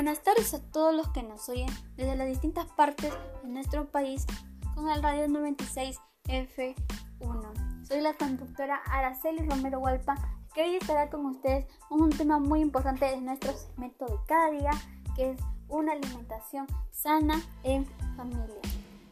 Buenas tardes a todos los que nos oyen desde las distintas partes de nuestro país con el radio 96 F1. Soy la conductora Araceli Romero Hualpa que hoy estará con ustedes un tema muy importante de nuestro segmento de cada día que es una alimentación sana en familia.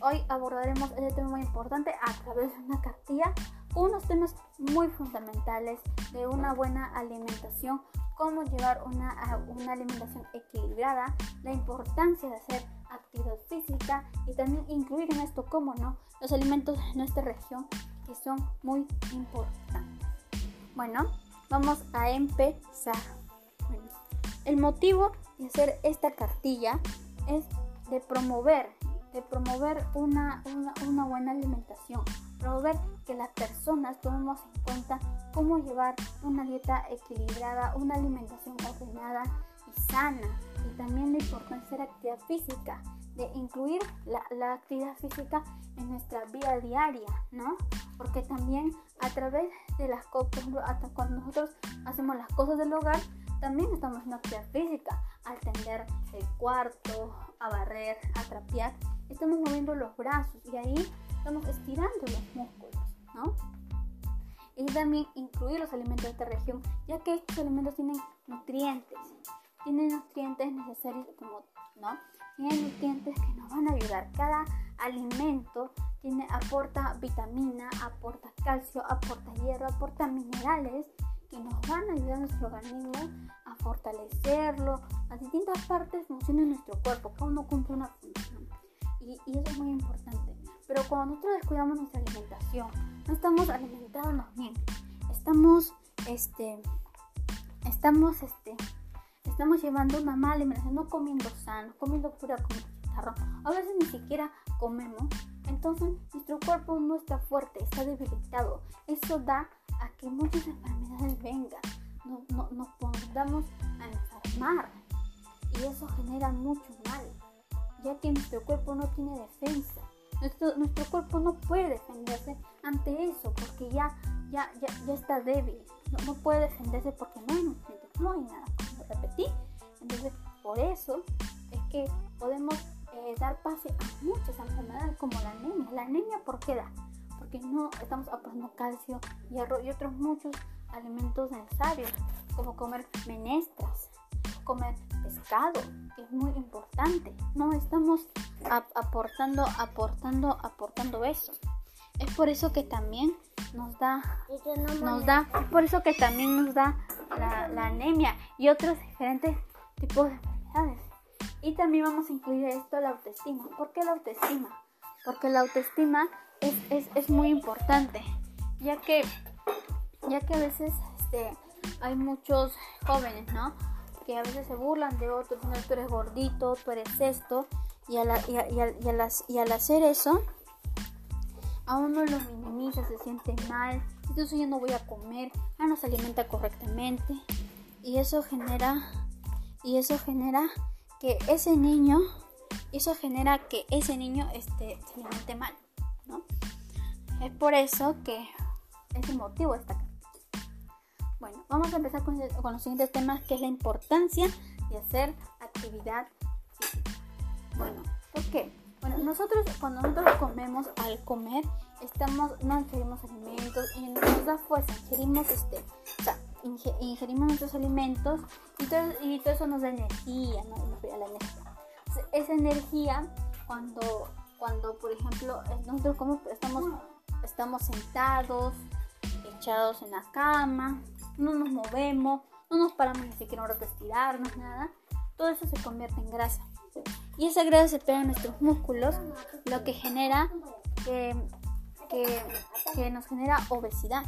Hoy abordaremos este tema muy importante a través de una cartilla unos temas muy fundamentales de una buena alimentación cómo llevar una, una alimentación equilibrada, la importancia de hacer actividad física y también incluir en esto, como no, los alimentos de nuestra región que son muy importantes. Bueno, vamos a empezar. el motivo de hacer esta cartilla es de promover, de promover una, una, una buena alimentación, promover que las personas tomemos en cuenta cómo llevar una dieta equilibrada, una alimentación ordenada y sana. Y también la importancia de la actividad física, de incluir la, actividad física en nuestra vida diaria, ¿no? Porque también a través de las cosas, hasta cuando nosotros hacemos las cosas del hogar, también estamos haciendo actividad física, al tender el cuarto, a barrer, a trapear, estamos moviendo los brazos y ahí estamos estirando los músculos, ¿no? y también incluir los alimentos de esta región, ya que estos alimentos tienen nutrientes, tienen nutrientes necesarios como, ¿no? Tienen nutrientes que nos van a ayudar. Cada alimento tiene, aporta vitamina, aporta calcio, aporta hierro, aporta minerales que nos van a ayudar a nuestro organismo a fortalecerlo. A distintas partes funciona nuestro cuerpo, cada uno cumple una función. Y, y eso es muy importante. Pero cuando nosotros descuidamos nuestra alimentación, no estamos alimentándonos bien. Estamos, este, estamos, este, estamos llevando una mala alimentación, no comiendo sano, comiendo pura comida A veces ni siquiera comemos. Entonces nuestro cuerpo no está fuerte, está debilitado. Eso da a que muchas enfermedades vengan. No, no, nos pongamos a enfermar. Y eso genera mucho mal, ya que nuestro cuerpo no tiene defensa. Nuestro, nuestro cuerpo no puede defenderse ante eso porque ya, ya, ya, ya está débil. No, puede defenderse porque no hay nutrientes, no hay nada. Como repetí. Entonces, por eso es que podemos eh, dar pase a muchas enfermedades como la anemia. La anemia, ¿por qué da? Porque no estamos aportando calcio, hierro y otros muchos alimentos necesarios, como comer menestras, comer pescado, que es muy importante. No estamos aportando, aportando, aportando eso. Es por eso que también nos da, nos da, es por eso que también nos da la, anemia y otros diferentes tipos de enfermedades. Y también vamos a incluir esto la autoestima. ¿Por qué la autoestima? Porque la autoestima es, es, es muy importante, ya que, ya que a veces este, hay muchos jóvenes, ¿no? Que a veces se burlan de otros, no, tú eres gordito, tú eres esto, y, al, y, al hacer eso, a uno lo minimiza, se siente mal, entonces yo no voy a comer, ya no se alimenta correctamente y eso genera y eso genera que ese niño eso genera que ese niño este, se alimente mal, ¿no? Es por eso que es el motivo de esta Bueno, vamos a empezar con, con los siguientes temas, que es la importancia de hacer actividad bueno, ¿por qué? Bueno, nosotros cuando nosotros comemos, al comer, estamos, no ingerimos alimentos y nos da fuerza, ingerimos este, o sea, ingerimos nuestros alimentos y todo, y todo eso nos da energía, ¿no? La energía. esa energía, cuando, cuando por ejemplo, nosotros como estamos, estamos sentados, echados en la cama, no nos movemos, no nos paramos ni siquiera a estirarnos, nada, todo eso se convierte en grasa y esa grasa se pega en nuestros músculos, lo que genera que, nos genera obesidad.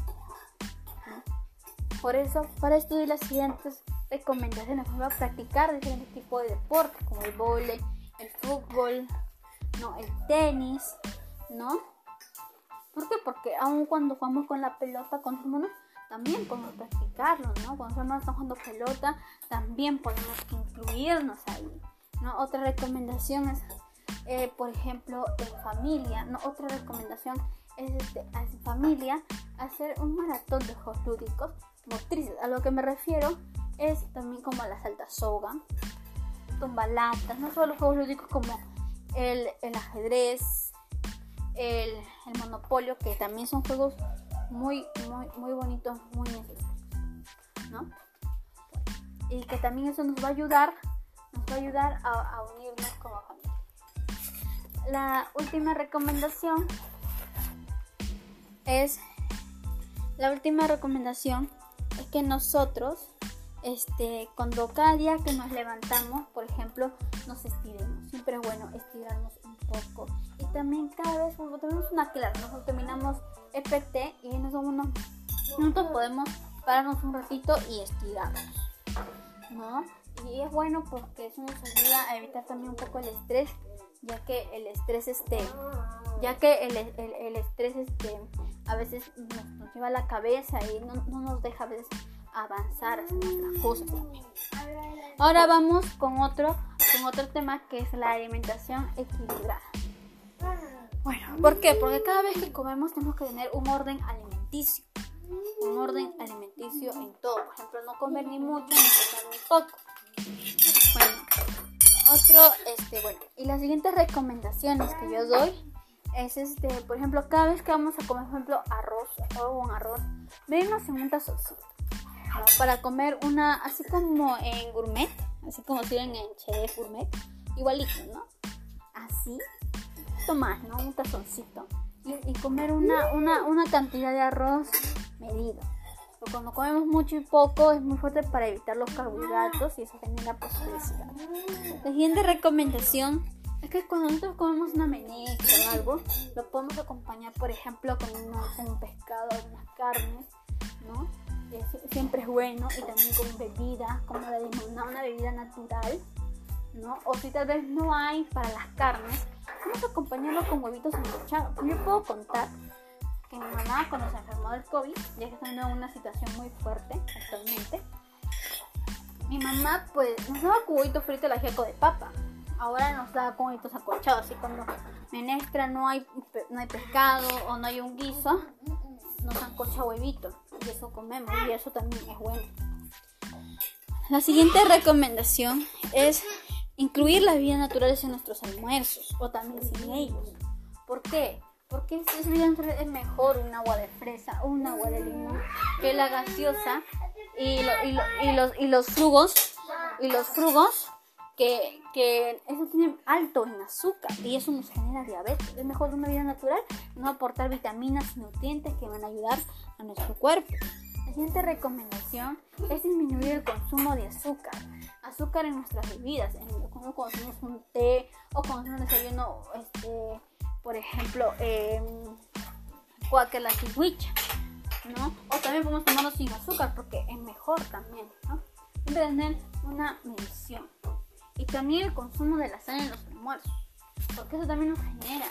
Por eso, para estudiar las siguientes recomendaciones, vamos a practicar diferentes tipos de deportes, como el vóley, el fútbol, ¿no? el tenis, ¿no? ¿Por qué? Porque aun cuando jugamos con la pelota con los hermanos, también podemos practicarlo, ¿no? Cuando hermanos están jugando pelota, también podemos incluirnos ahí. Otra recomendación es, eh, por ejemplo, en familia, ¿no? Otra recomendación es este, en familia hacer un maratón de juegos lúdicos motrices. A lo que me refiero es también como la salta soga. tumbalatas, no solo juegos lúdicos como el, ajedrez, el, el, monopolio, que también son juegos muy, muy, muy bonitos, muy necesarios, ¿no? Y que también eso nos va a ayudar, nos va a ayudar a, a unirnos como familia. La última recomendación es, la última recomendación es que nosotros este, cuando cada día que nos levantamos, por ejemplo, nos estiremos. Siempre es bueno estirarnos un poco. Y también cada vez cuando tenemos una clase, nosotros terminamos EPT y en esos unos minutos podemos pararnos un ratito y estirarnos. ¿No? Y es bueno porque eso nos ayuda a evitar también un poco el estrés, ya que el estrés este, ya que el, el, estrés este, a veces nos, lleva la cabeza y no, no nos deja a veces avanzar hacia nuestras cosas Ahora vamos con otro, con otro tema que es la alimentación equilibrada. Bueno, ¿por qué? Porque cada vez que comemos tenemos que tener un orden alimenticio. Un orden alimenticio en todo. Por ejemplo, no comer ni mucho ni comer ni poco. Bueno, otro, este, bueno, y las siguientes recomendaciones que yo doy es este, por ejemplo, cada vez que vamos a comer, por ejemplo, arroz o un arroz, medimos en un tazocito para comer una, así como en gourmet, así como sirven en chef gourmet, igualito, ¿no? Así, tomar, ¿no? Un tazoncito y, comer una, una, una cantidad de arroz medido. Pero cuando comemos mucho y poco es muy fuerte para evitar los carbohidratos y eso genera pues. La siguiente recomendación es que cuando nosotros comemos una menestra o algo, lo podemos acompañar, por ejemplo, con, un pescado, algunas carnes, ¿no? siempre es bueno y también con bebidas como la limonada, una bebida natural, ¿no? O si tal vez no hay para las carnes, vamos a acompañarlo con huevitos sancochados. Yo puedo contar que mi mamá cuando se enfermó del COVID, ya que está en una situación muy fuerte actualmente, mi mamá pues nos daba con huevito frito el ajiaco de papa. Ahora nos da con huevitos acolchados, así cuando menestra no hay, no hay pescado o no hay un guiso, nos ancocha huevito y eso comemos y eso también es bueno. La siguiente recomendación es incluir las bebidas naturales en nuestros almuerzos o también sin ellos. ¿Por qué? Porque es, es mejor un agua de fresa o un agua de limón que la gaseosa y, y, los, y los frugos y los frugos que, que, eso tiene alto en azúcar y eso nos genera diabetes. Es mejor una vida natural, no aportar vitaminas y nutrientes que van a ayudar a nuestro cuerpo. La siguiente recomendación es disminuir el consumo de azúcar. Azúcar en nuestras bebidas, cuando consumimos un té o hacemos un desayuno, este, por ejemplo, eh, cualquier la ¿no? O también podemos tomarlo sin azúcar porque es mejor también, ¿no? Siempre tener una medición. Y también el consumo de la sal en los almuerzos, porque eso también nos genera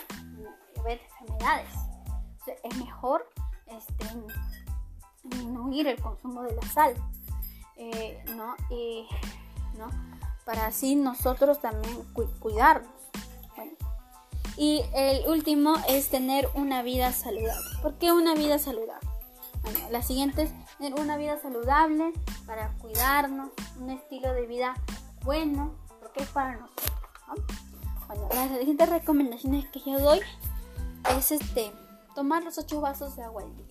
enfermedades. es mejor este, disminuir el consumo de la sal, eh, ¿no? Y, ¿no? Para así nosotros también cuidarnos. Y el último es tener una vida saludable. ¿Por qué una vida saludable? Bueno, la siguiente es tener una vida saludable para cuidarnos, un estilo de vida bueno, porque es para nosotros. Bueno, las siguientes recomendaciones que yo doy es este tomar los 8 vasos de agua al día.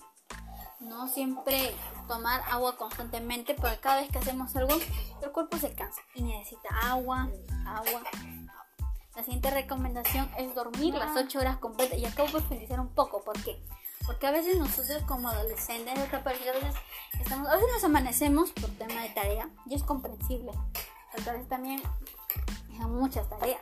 No siempre tomar agua constantemente porque cada vez que hacemos algo el cuerpo se cansa y necesita agua, agua, La siguiente recomendación es dormir las 8 horas completas y acabo de profundizar un poco. ¿Por qué? Porque a veces nosotros como adolescentes, a veces, estamos, a veces nos amanecemos por tema de tarea y es comprensible. Veces también son muchas tareas.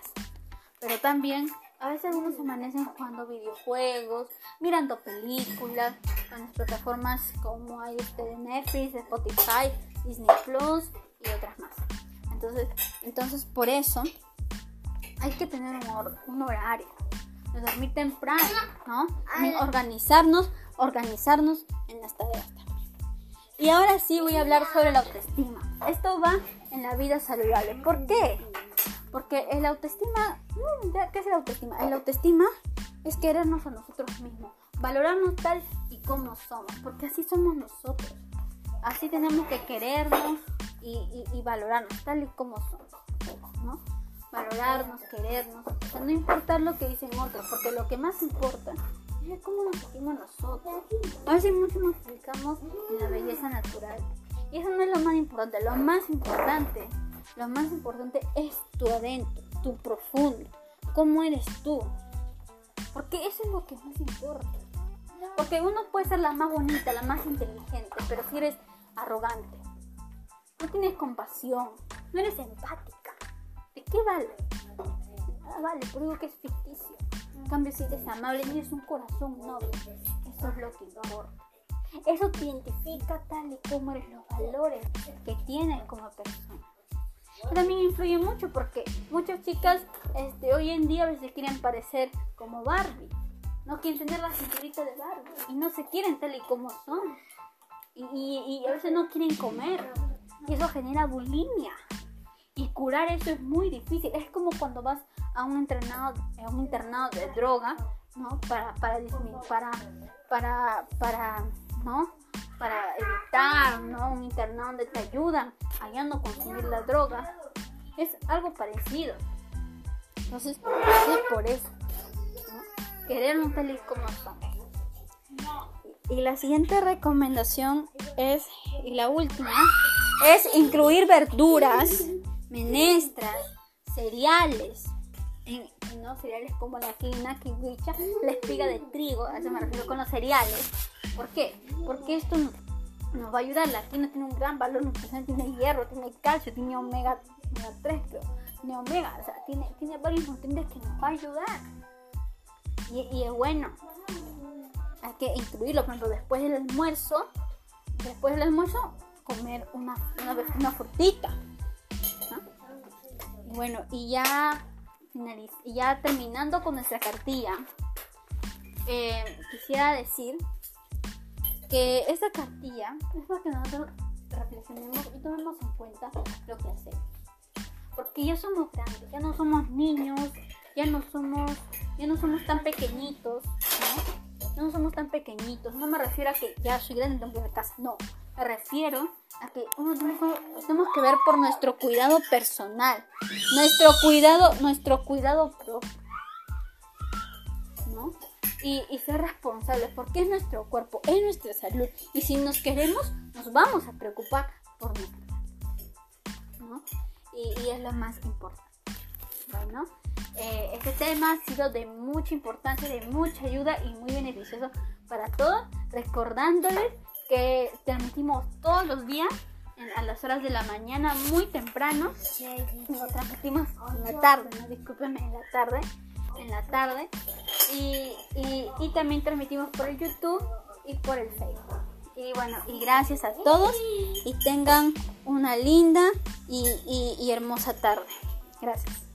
Pero también a veces uno se amanecen jugando videojuegos, mirando películas, con las plataformas como hay este Netflix, Spotify, Disney Plus y otras más. Entonces, entonces por eso hay que tener un, un horario de dormir temprano, ¿no? Organizarnos, organizarnos en las tareas también. Y ahora sí voy a hablar sobre la autoestima. Esto va en la vida saludable. ¿Por qué? Porque el autoestima, mm, ¿qué es el autoestima? El autoestima es querernos a nosotros mismos, valorarnos tal y como somos, porque así somos nosotros. Así tenemos que querernos y, valorarnos tal y como somos. ¿no? Valorarnos, querernos, no importar lo que dicen otros, porque lo que más importa es cómo nos sentimos nosotros. A veces mucho nos fijamos en la belleza natural. Y eso no es lo más importante, lo más importante, lo más importante es tu adentro, tu profundo, cómo eres tú. Porque eso es lo que más importa. Porque uno puede ser la más bonita, la más inteligente, pero si eres arrogante, no tienes compasión, no eres empática, ¿de qué vale? Nada vale, por algo que es ficticio. En cambio, si eres amable, tienes un corazón noble, eso es lo que importa. Eso te identifica tal y como eres los valores que tienes como persona. También influye mucho porque muchas chicas este, hoy en día a veces quieren parecer como Barbie. No quieren tener la cinturita de Barbie y no se quieren tal y como son. Y, y, a veces no quieren comer. Y eso genera bulimia. Y curar eso es muy difícil. Es como cuando vas a un internado, a un internado de droga, ¿no? Para, para, para, para, para, ¿no? Para evitar, ¿no? Un internado donde te ayudan a no consumir la droga. Es algo parecido. Entonces, es por eso. ¿no? Querernos feliz como son. Y la siguiente recomendación es, y la última, es incluir verduras, menestras, cereales, en, ¿no? cereales como la quina, kiwicha, la espiga de trigo, a eso me refiero con los cereales. ¿Por qué? Porque esto nos va a ayudar. La quina tiene un gran valor nutricional, tiene hierro, tiene calcio, tiene omega, 3, tiene omega, o sea, tiene, tiene varios nutrientes que nos va a ayudar. Y, es bueno hay que incluirlo, por ejemplo, después del almuerzo, después del almuerzo, comer una, una, frutita. Bueno, y ya, y ya terminando con nuestra cartilla, eh, quisiera decir que esta cartilla es para que nosotros reflexionemos y tomemos en cuenta lo que hacemos. Porque ya somos grandes, ya no somos niños, ya no somos, ya no somos tan pequeñitos, ¿no? no somos tan pequeñitos. No me refiero a que ya soy grande, tengo que casa. No, me refiero a que tenemos que ver por nuestro cuidado personal. Nuestro cuidado, nuestro cuidado propio. ¿No? Y, ser responsables porque es nuestro cuerpo, es nuestra salud. Y si nos queremos, nos vamos a preocupar por nuestra ¿no? Y, y es lo más importante. Bueno. Eh, este tema ha sido de mucha importancia, de mucha ayuda y muy beneficioso para todos. Recordándoles que transmitimos todos los días a las horas de la mañana, muy temprano. Lo transmitimos en la tarde, no discúlpenme, en la tarde. En la tarde. Y, y, también transmitimos por el YouTube y por el Facebook. Y bueno, y gracias a todos y tengan una linda y hermosa tarde. Gracias.